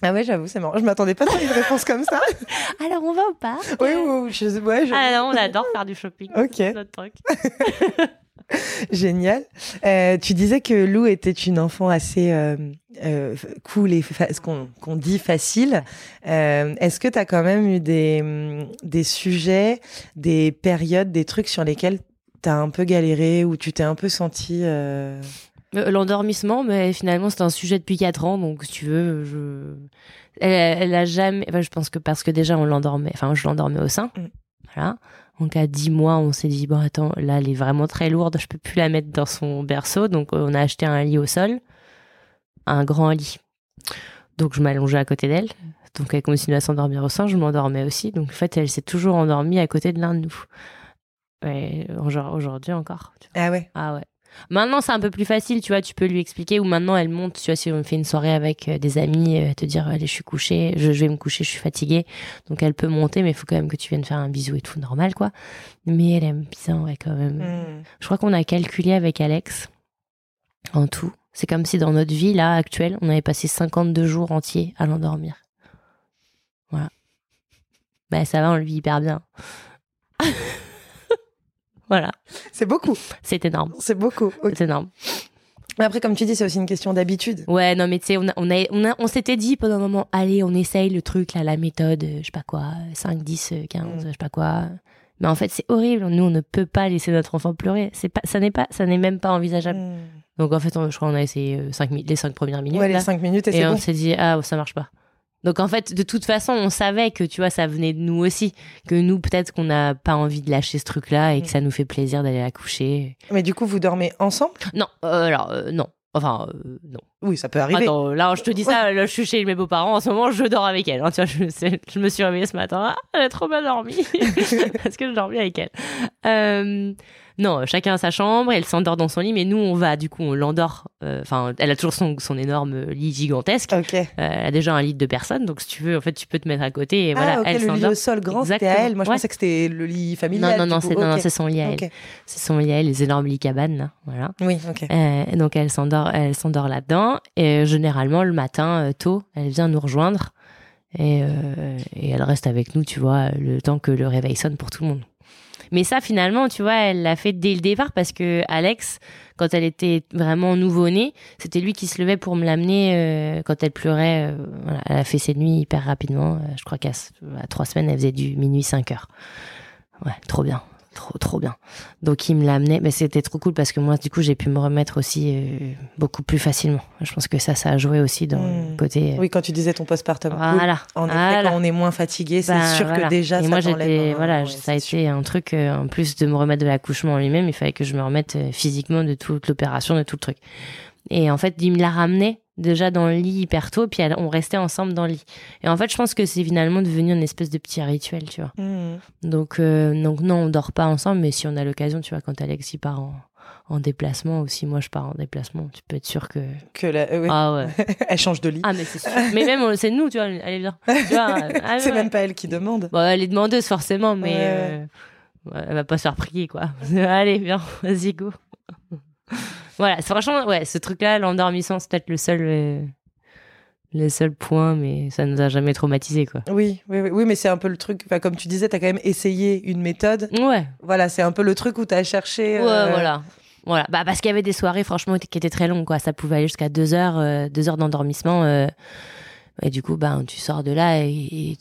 Ah ouais, j'avoue, c'est marrant. Je m'attendais pas à une réponse comme ça. Alors, on va au parc oui, oui, oui, je, ouais, je- Ah non, on adore faire du shopping. Ok. C'est notre truc. Génial. Euh, tu disais que Lou était une enfant assez euh, euh, cool et fa- ce qu'on qu'on dit facile. Euh, Est-ce que tu as quand même eu des, des sujets, des périodes, des trucs sur lesquels tu as un peu galéré ou tu t'es un peu senti... euh, L'endormissement, mais finalement, c'est un sujet depuis 4 ans, donc si tu veux, je. Elle, elle a jamais. Enfin, je pense que parce que déjà, on l'endormait. Enfin, je l'endormais au sein. Mm. Voilà. Donc, à 10 mois, on s'est dit, bon, attends, là, elle est vraiment très lourde, je peux plus la mettre dans son berceau. Donc, on a acheté un lit au sol, un grand lit. Donc, je m'allongeais à côté d'elle. Donc, elle continuait à s'endormir au sein, je m'endormais aussi. Donc, en fait, elle s'est toujours endormie à côté de l'un de nous. Ouais, aujourd'hui encore. tu vois. Ah ouais. Ah ouais. Maintenant, c'est un peu plus facile, tu vois, tu peux lui expliquer, ou maintenant, elle monte, tu vois, si on fait une soirée avec euh, des amis, euh, te dire, allez, je suis couchée, je, je vais me coucher, je suis fatiguée. Donc, elle peut monter, mais il faut quand même que tu viennes faire un bisou et tout, normal, quoi. Mais elle aime bien, ouais, quand même. Hmm. Je crois qu'on a calculé avec Alex, en tout. C'est comme si dans notre vie, là, actuelle, on avait passé 52 jours entiers à l'endormir. Voilà. Bah, ça va, on le vit hyper bien. voilà. C'est beaucoup. C'est énorme. C'est beaucoup. C'est énorme. Mais Après, comme tu dis, c'est aussi une question d'habitude. Ouais, non, mais tu sais, on, a, on, a, on, a- on s'était dit pendant un moment, allez, on essaye le truc, là, la méthode, euh, je sais pas quoi, 5, 10, euh, 15, Mm. je sais pas quoi. Mais en fait, c'est horrible. Nous, on ne peut pas laisser notre enfant pleurer. C'est pas, ça n'est pas, ça n'est même pas envisageable. Hmm. Donc, en fait, on- je crois qu'on a essayé euh, cinq les 5 premières minutes. Ouais, les. 5 minutes et, et on bon. s'est dit, ah, ça marche pas. Donc, en fait, de toute façon, on savait que, tu vois, ça venait de nous aussi. Que nous, peut-être qu'on n'a pas envie de lâcher ce truc-là et que Mm. ça nous fait plaisir d'aller la coucher. Mais du coup, vous dormez ensemble? Non, euh, alors, euh, non. Enfin, euh, non. Oui, ça peut arriver. Attends, là, je te dis ça, là, je suis chez mes beaux-parents. En ce moment, je dors avec elle. hein. tu vois, je, me suis réveillée ce matin. Ah, elle a trop bien dormi. Parce que je dormais avec elle. Euh, non, chacun a sa chambre. Elle s'endort dans son lit. Mais nous, on va, du coup, on l'endort. euh, Enfin, elle a toujours son, son énorme lit gigantesque. Euh, elle a déjà un lit de personnes. Donc, si tu veux, en fait, tu peux te mettre à côté. Et ah, voilà, ok, elle le lit au sol grand, c'était à elle. Moi, je Ouais. pensais que c'était le lit familial. Non, non, non, c'est son lit à elle. C'est son lit à elle, les énormes lits cabanes, là. Voilà. Oui, ok. Euh, donc elle s'endort, elle s'endort là-dedans. Et euh, généralement le matin euh, tôt, elle vient nous rejoindre et, euh, et elle reste avec nous, tu vois, le temps que le réveil sonne pour tout le monde. Mais ça finalement, tu vois, elle l'a fait dès le départ parce que Alex, quand elle était vraiment nouveau-née, c'était lui qui se levait pour me l'amener euh, quand elle pleurait. euh, elle a fait ses nuits hyper rapidement. Euh, je crois qu'à trois semaines, elle faisait du minuit 5 heures. Ouais, trop bien. Trop, trop bien. Donc, il me l'amenait. Mais c'était trop cool parce que moi, du coup, j'ai pu me remettre aussi euh, beaucoup plus facilement. Je pense que ça, ça a joué aussi dans Hmm. le côté. euh, Oui, quand tu disais ton postpartum. voilà. En effet, Voilà. quand on est moins fatigué, c'est Bah, sûr voilà. que déjà, Et ça moi, j'étais, voilà, ouais, ça a sûr. été un truc, euh, en plus de me remettre de l'accouchement en lui-même, il fallait que je me remette physiquement de toute l'opération, de tout le truc. Et en fait, il me l'a ramené déjà dans le lit hyper tôt, puis elle- on restait ensemble dans le lit. Et en fait, je pense que c'est finalement devenu une espèce de petit rituel, tu vois. Hmm. Donc, euh, donc non, on dort pas ensemble, mais si on a l'occasion, tu vois, quand Alex il part en, en déplacement, ou si moi je pars en déplacement, tu peux être sûr que. Que la- euh. Ah ouais. Elle change de lit. Ah, mais c'est sûr. mais même, c'est nous, tu vois, allez, viens. Tu vois, euh, ah, c'est ouais. même pas elle qui demande. Bon, elle est demandeuse forcément, mais euh, elle va pas se faire prier, quoi. Allez, viens, vas-y, go. Voilà, c'est franchement, ouais, ce truc-là, l'endormissement, c'est peut-être le seul, euh, le seul point, mais ça nous a jamais traumatisé, quoi. Oui, oui, oui, oui, mais c'est un peu le truc. Enfin, comme tu disais, t'as quand même essayé une méthode. Ouais, Voilà, c'est un peu le truc où t'as cherché. ouais, euh, voilà. Voilà, bah parce qu'il y avait des soirées franchement qui étaient très longues quoi. Ça pouvait aller jusqu'à deux heures, euh, deux heures d'endormissement. Et du coup, bah, tu sors de là et, et, et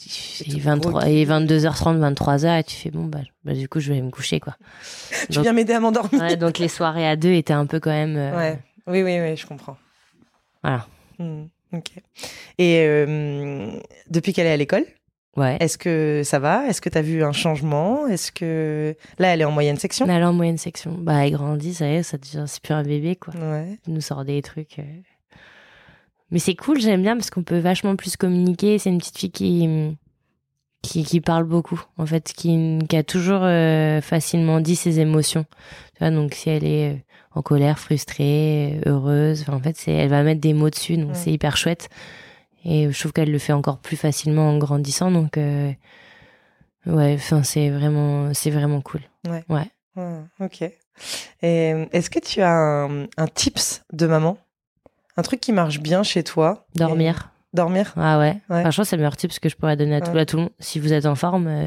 tout 23, groggy. et 22h30, 23h et tu fais bon bah, bah, du coup je vais me coucher quoi. Tu Donc- viens m'aider à m'endormir. Ouais, donc les soirées à deux étaient un peu quand même. euh, Ouais. Oui, oui, oui, je comprends. Voilà. Hmm, Ok. Et euh, depuis qu'elle est à l'école, Ouais. est-ce que ça va? Est-ce que tu as vu un changement? Est-ce que là, elle est en moyenne section? Elle est en moyenne section. Bah, elle grandit, ça y est, ça devient, c'est plus un bébé, quoi. Ouais. Elle nous sort des trucs. euh. Mais c'est cool, j'aime bien parce qu'on peut vachement plus communiquer. C'est une petite fille qui, qui, qui parle beaucoup, en fait, qui, qui a toujours euh, facilement dit ses émotions. Tu vois, donc si elle est euh, en colère, frustrée, heureuse, en fait, c'est, elle va mettre des mots dessus, donc Ouais. c'est hyper chouette. Et je trouve qu'elle le fait encore plus facilement en grandissant, donc euh, ouais, enfin, c'est vraiment, c'est vraiment cool. Ouais. Ouais. Ouais, ok. Et est-ce que tu as un, un tips de maman? Un truc qui marche bien chez toi Dormir. Et- Dormir Ah ouais. Ouais. Franchement, c'est le meilleur tip que je pourrais donner à tout, Ouais. à tout le monde. Si vous êtes en forme, euh,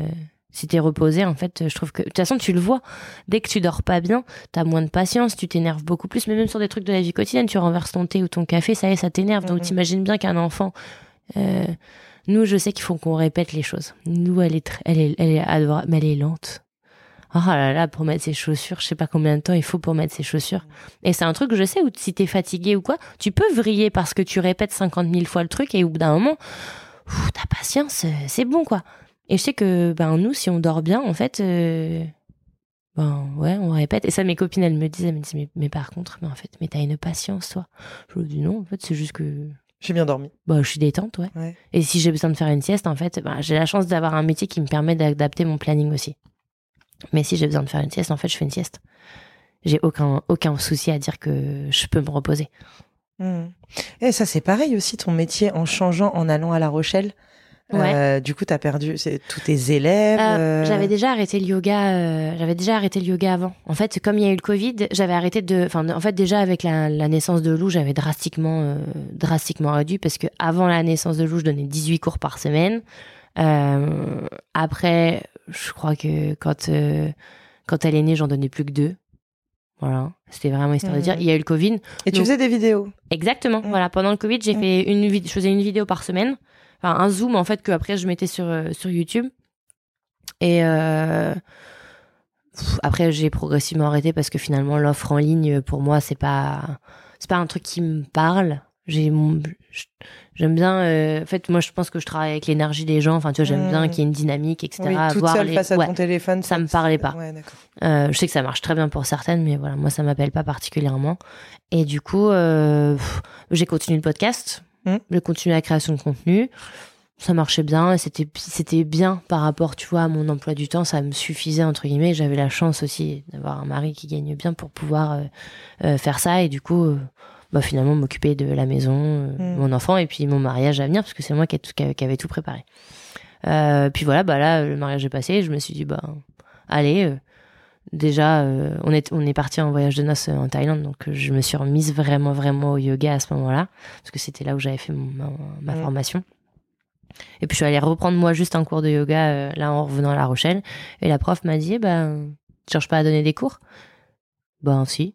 si t'es reposé, en fait, je trouve que. De toute façon, tu le vois. Dès que tu dors pas bien, t'as moins de patience, tu t'énerves beaucoup plus. Mais même sur des trucs de la vie quotidienne, tu renverses ton thé ou ton café, ça y est, ça t'énerve. Donc Mhm. t'imagines bien qu'un enfant. euh, nous, je sais qu'il faut qu'on répète les choses. Nous, elle est, elle est, elle est adorable, mais elle est lente. Oh là là, pour mettre ses chaussures, je sais pas combien de temps il faut pour mettre ses chaussures. Et c'est un truc que je sais où si t'es fatigué ou quoi, tu peux vriller parce que tu répètes 50 000 fois le truc et au bout d'un moment, pff, ta patience, euh, c'est bon quoi. Et je sais que ben nous, si on dort bien, en fait, euh, ben ouais, on répète. Et ça, mes copines, elles me disent, elles me disent, mais, mais par contre, mais en fait, mais t'as une patience, toi. Je leur dis non, en fait, c'est juste que J'ai bien dormi. bah, je suis détente, ouais. Ouais. Et si j'ai besoin de faire une sieste, en fait, bah, j'ai la chance d'avoir un métier qui me permet d'adapter mon planning aussi. Mais si j'ai besoin de faire une sieste, en fait, je fais une sieste. J'ai aucun, aucun souci à dire que je peux me reposer. Hmm. Et ça, c'est pareil aussi, ton métier en changeant, en allant à La Rochelle. Euh, du coup, tu as perdu tous tes élèves. Euh, euh, J'avais déjà arrêté le yoga. j'avais déjà arrêté le yoga avant. En fait, comme il y a eu le Covid, j'avais arrêté de. Enfin, en fait, déjà avec la, la naissance de Lou, j'avais drastiquement, drastiquement réduit parce que avant la naissance de Lou, je donnais 18 cours par semaine. Euh, après, je crois que quand euh, quand elle est née, j'en donnais plus que deux. Voilà, c'était vraiment histoire de dire. Mhm. Il y a eu le Covid. Et tu faisais des vidéos. Exactement. Voilà, pendant le Covid, j'ai fait une je faisais une vidéo par semaine, enfin un zoom en fait que après je mettais sur euh, sur YouTube. Et euh, pff, après j'ai progressivement arrêté parce que finalement l'offre en ligne pour moi c'est pas c'est pas un truc qui me parle. J'ai j'aime bien euh, en fait moi je pense que je travaille avec l'énergie des gens enfin tu vois j'aime bien qu'il y ait une dynamique etc Oui, toute voir seule les- face à ouais. ton téléphone. ça me parlait pas. Ouais. Euh, je sais que ça marche très bien pour certaines, mais voilà, moi ça m'appelle pas particulièrement. Et du coup, euh, j'ai continué le podcast, Mm. j'ai continué la création de contenu. Ça marchait bien, c'était c'était bien par rapport, tu vois, à mon emploi du temps. Ça me suffisait entre guillemets. J'avais la chance aussi d'avoir un mari qui gagne bien pour pouvoir faire ça et du coup. Bah, finalement m'occuper de la maison, euh, Mm. mon enfant et puis mon mariage à venir parce que c'est moi qui, tout- qui qui avait tout préparé. Euh, puis voilà, bah là le mariage est passé, je me suis dit bah allez, euh, déjà, euh, on est, on est parti en voyage de noces en Thaïlande, donc je me suis remise vraiment, vraiment au yoga à ce moment-là, parce que c'était là où j'avais fait mon- ma, ma Mm. formation. Et puis je suis allée reprendre moi juste un cours de yoga là en revenant à La Rochelle, et la prof m'a dit, bah, tu cherches pas à donner des cours? Ben si.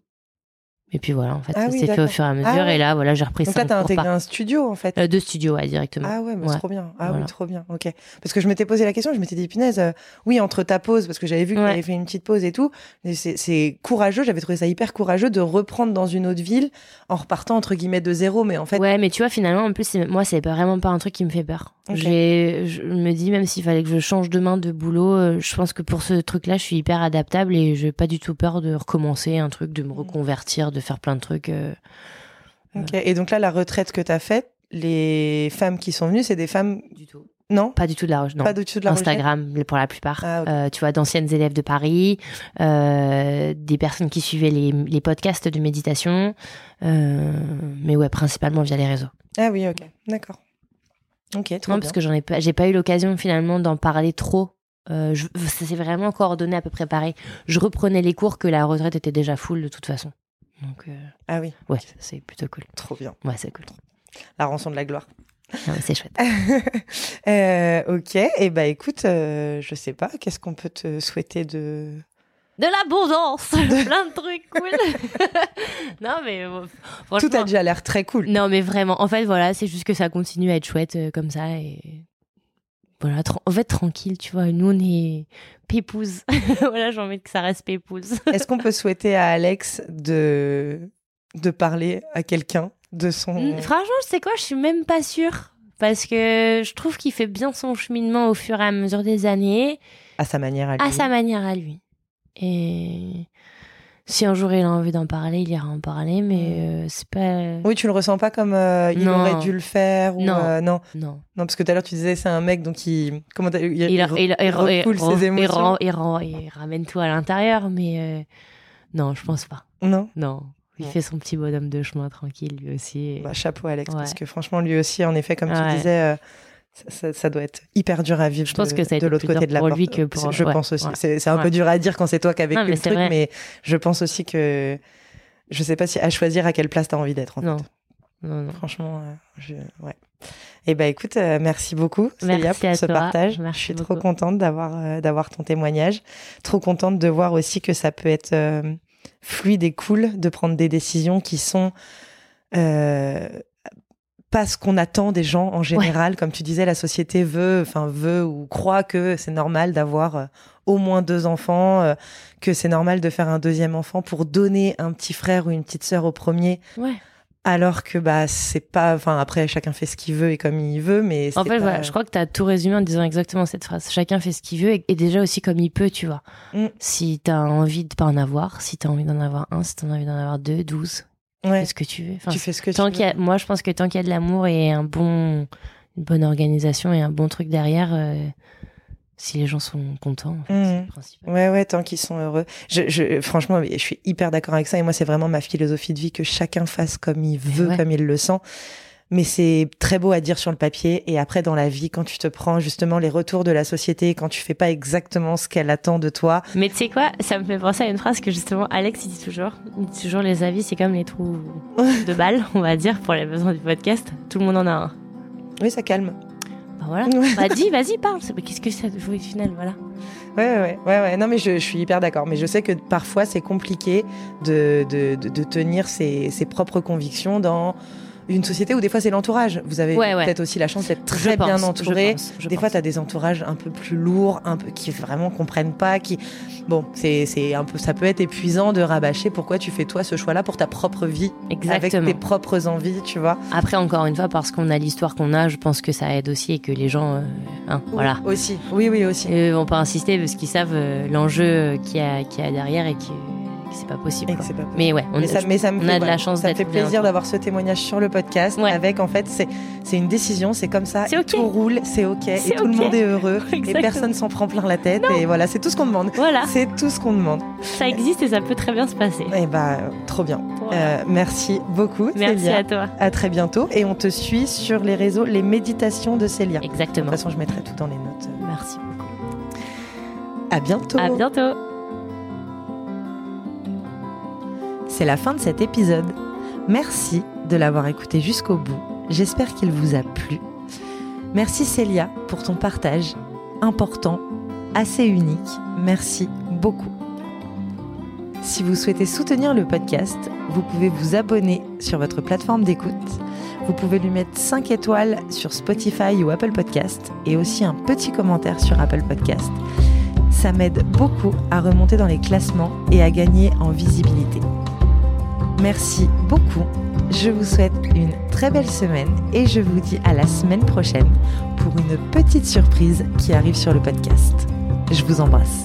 Et puis voilà, en fait, Ah ça oui, s'est fait au fur et à mesure, Ah ouais. et là, voilà, j'ai repris Donc là, t'as intégré par... un studio, en fait. Euh, deux studios, ouais, directement. Ah ouais, mais Ouais. c'est trop bien. Ah Voilà. oui, trop bien. Ok. Parce que je m'étais posé la question, je m'étais dit, punaise, euh, oui, entre ta pause, parce que j'avais vu que Ouais. tu avais fait une petite pause et tout, c'est courageux, j'avais trouvé ça hyper courageux de reprendre dans une autre ville en repartant entre guillemets de zéro, mais en fait, Ouais, mais tu vois, finalement, en plus, moi, c'est pas vraiment pas un truc qui me fait peur. Je me dis, même s'il fallait que je change demain de boulot, euh, je pense que pour ce truc-là, je suis hyper adaptable et j'ai pas du tout peur de recommencer un truc, de me reconvertir, de faire plein de trucs. euh. Et donc là, la retraite que tu as faite, les femmes qui sont venues, c'est des femmes. Du tout. Non Pas du tout de la, non. Pas du tout de la Instagram pour la plupart. Ah. Euh, tu vois, d'anciennes élèves de Paris, euh, des personnes qui suivaient les, les podcasts de méditation, euh, mais ouais, principalement via les réseaux. Ah oui, ok. D'accord. Ok, Non, bien. parce que j'en ai pas, j'ai pas eu l'occasion finalement d'en parler trop. Je- ça s'est vraiment coordonné à peu près pareil. Je reprenais les cours que la retraite était déjà full de toute façon. Donc euh, Ah oui, ouais, c'est plutôt cool. trop bien. Ouais, c'est cool. La rançon de la gloire. Ah ouais, c'est chouette. Euh, ok, et bah écoute, euh, je sais pas, qu'est-ce qu'on peut te souhaiter de, de l'abondance, plein de trucs cool. non, mais euh, Tout a déjà l'air très cool. Non, mais vraiment, en fait, voilà, c'est juste que ça continue à être chouette comme ça et voilà, en fait, tranquille, tu vois. Nous, on est pépouze. voilà, j'ai envie que ça reste pépouze. Est-ce qu'on peut souhaiter à Alex de, de parler à quelqu'un de son. Franchement, je sais quoi, je suis même pas sûre. Parce que je trouve qu'il fait bien son cheminement au fur et à mesure des années. À sa manière à lui. À sa manière à lui. Et si un jour il a envie d'en parler, il ira en parler, mais mm. euh, c'est pas. Oui, tu le ressens pas comme euh, il aurait dû le faire ou non. Euh, non. non. Non, parce que tout à l'heure tu disais c'est un mec donc il comment il, il, il, recoule ses émotions. Il, ramène tout à l'intérieur, mais non, je pense pas. Non. Non. Il fait son petit bonhomme de chemin tranquille lui aussi. Bah, chapeau Alex, parce que franchement lui aussi, en effet, comme tu disais, ça, doit être hyper dur à vivre je pense de, que de l'autre côté de la porte. Lui que pour... Je pense aussi. C'est un peu dur à dire quand c'est toi qui as vécu le truc, mais je pense aussi que je sais pas si à choisir à quelle place tu as envie d'être. Non. non. non. Franchement, euh, je... ouais. Eh ben écoute, euh, merci beaucoup Célia pour ce partage. Merci je suis trop contente d'avoir euh, d'avoir ton témoignage. Trop contente de voir aussi que ça peut être fluide et cool de prendre des décisions qui sont pas ce qu'on attend des gens en général. Comme tu disais, la société veut, enfin veut ou croit que c'est normal d'avoir euh, au moins deux enfants, euh, que c'est normal de faire un deuxième enfant pour donner un petit frère ou une petite sœur au premier. Ouais. Alors que bah c'est pas, enfin après chacun fait ce qu'il veut et comme il veut, mais en fait voilà, je crois que tu as tout résumé en disant exactement cette phrase. Chacun fait ce qu'il veut et, déjà aussi comme il peut, tu vois. Mm. Si tu as envie de pas en avoir, si tu as envie d'en avoir un, si tu as envie d'en avoir deux, douze, tu fais ce que tu veux? tu fais ce que tant tu veux. moi, je pense que tant qu'il y a de l'amour et un bon, une bonne organisation et un bon truc derrière, euh, si les gens sont contents, en fait, c'est mmh. principal. Ouais, ouais, tant qu'ils sont heureux. Je, je, franchement, je suis hyper d'accord avec ça. Et moi, c'est vraiment ma philosophie de vie que chacun fasse comme il veut, comme il le sent mais c'est très beau à dire sur le papier. Et après, dans la vie, quand tu te prends justement les retours de la société, quand tu fais pas exactement ce qu'elle attend de toi. Mais tu sais quoi, ça me fait penser à une phrase que justement Alex il dit toujours. Il dit toujours les avis, c'est comme les trous de balles, on va dire, pour les besoins du podcast. Tout le monde en a un. Oui, ça calme. Bah voilà. bah dis, vas-y, parle. Qu'est-ce que ça au final, voilà. Ouais, ouais, ouais, ouais. Non, mais je, je suis hyper d'accord. Mais je sais que parfois, c'est compliqué de, de, de, tenir ses, ses propres convictions dans une société où des fois c'est l'entourage. Vous avez peut-être aussi la chance d'être très bien entouré. des fois, tu as des entourages un peu plus lourds, un peu qui vraiment comprennent pas, qui bon, c'est un peu ça peut être épuisant de rabâcher pourquoi tu fais toi ce choix-là pour ta propre vie avec tes propres envies, tu vois. Après encore une fois parce qu'on a l'histoire qu'on a, je pense que ça aide aussi et que les gens euh, hein, voilà. Aussi. Oui oui aussi. Ils vont pas insister parce qu'ils savent euh, l'enjeu qu'il y a qu'il y a derrière et qui c'est pas possible. Mais ouais, on, ça, me a de la chance Ça fait plaisir d'avoir ce témoignage sur le podcast. Avec en fait, c'est une décision, c'est comme ça, tout roule, c'est ok, et tout le monde est heureux, et personne s'en prend plein la tête, et voilà, c'est tout ce qu'on demande. Voilà, c'est tout ce qu'on demande. Ça existe et ça peut très bien se passer. Et eh bah, trop bien. Euh, merci beaucoup. Merci à toi. À très bientôt, et on te suit sur les réseaux, les méditations de Célia. Exactement. De toute façon, je mettrai tout dans les notes. Merci beaucoup. À bientôt. À bientôt. C'est la fin de cet épisode. Merci de l'avoir écouté jusqu'au bout. J'espère qu'il vous a plu. Merci Célia pour ton partage important, assez unique. Merci beaucoup. Si vous souhaitez soutenir le podcast, vous pouvez vous abonner sur votre plateforme d'écoute. Vous pouvez lui mettre 5 étoiles sur Spotify ou Apple Podcast et aussi un petit commentaire sur Apple Podcast. Ça m'aide beaucoup à remonter dans les classements et à gagner en visibilité. Merci beaucoup. Je vous souhaite une très belle semaine et je vous dis à la semaine prochaine pour une petite surprise qui arrive sur le podcast. Je vous embrasse.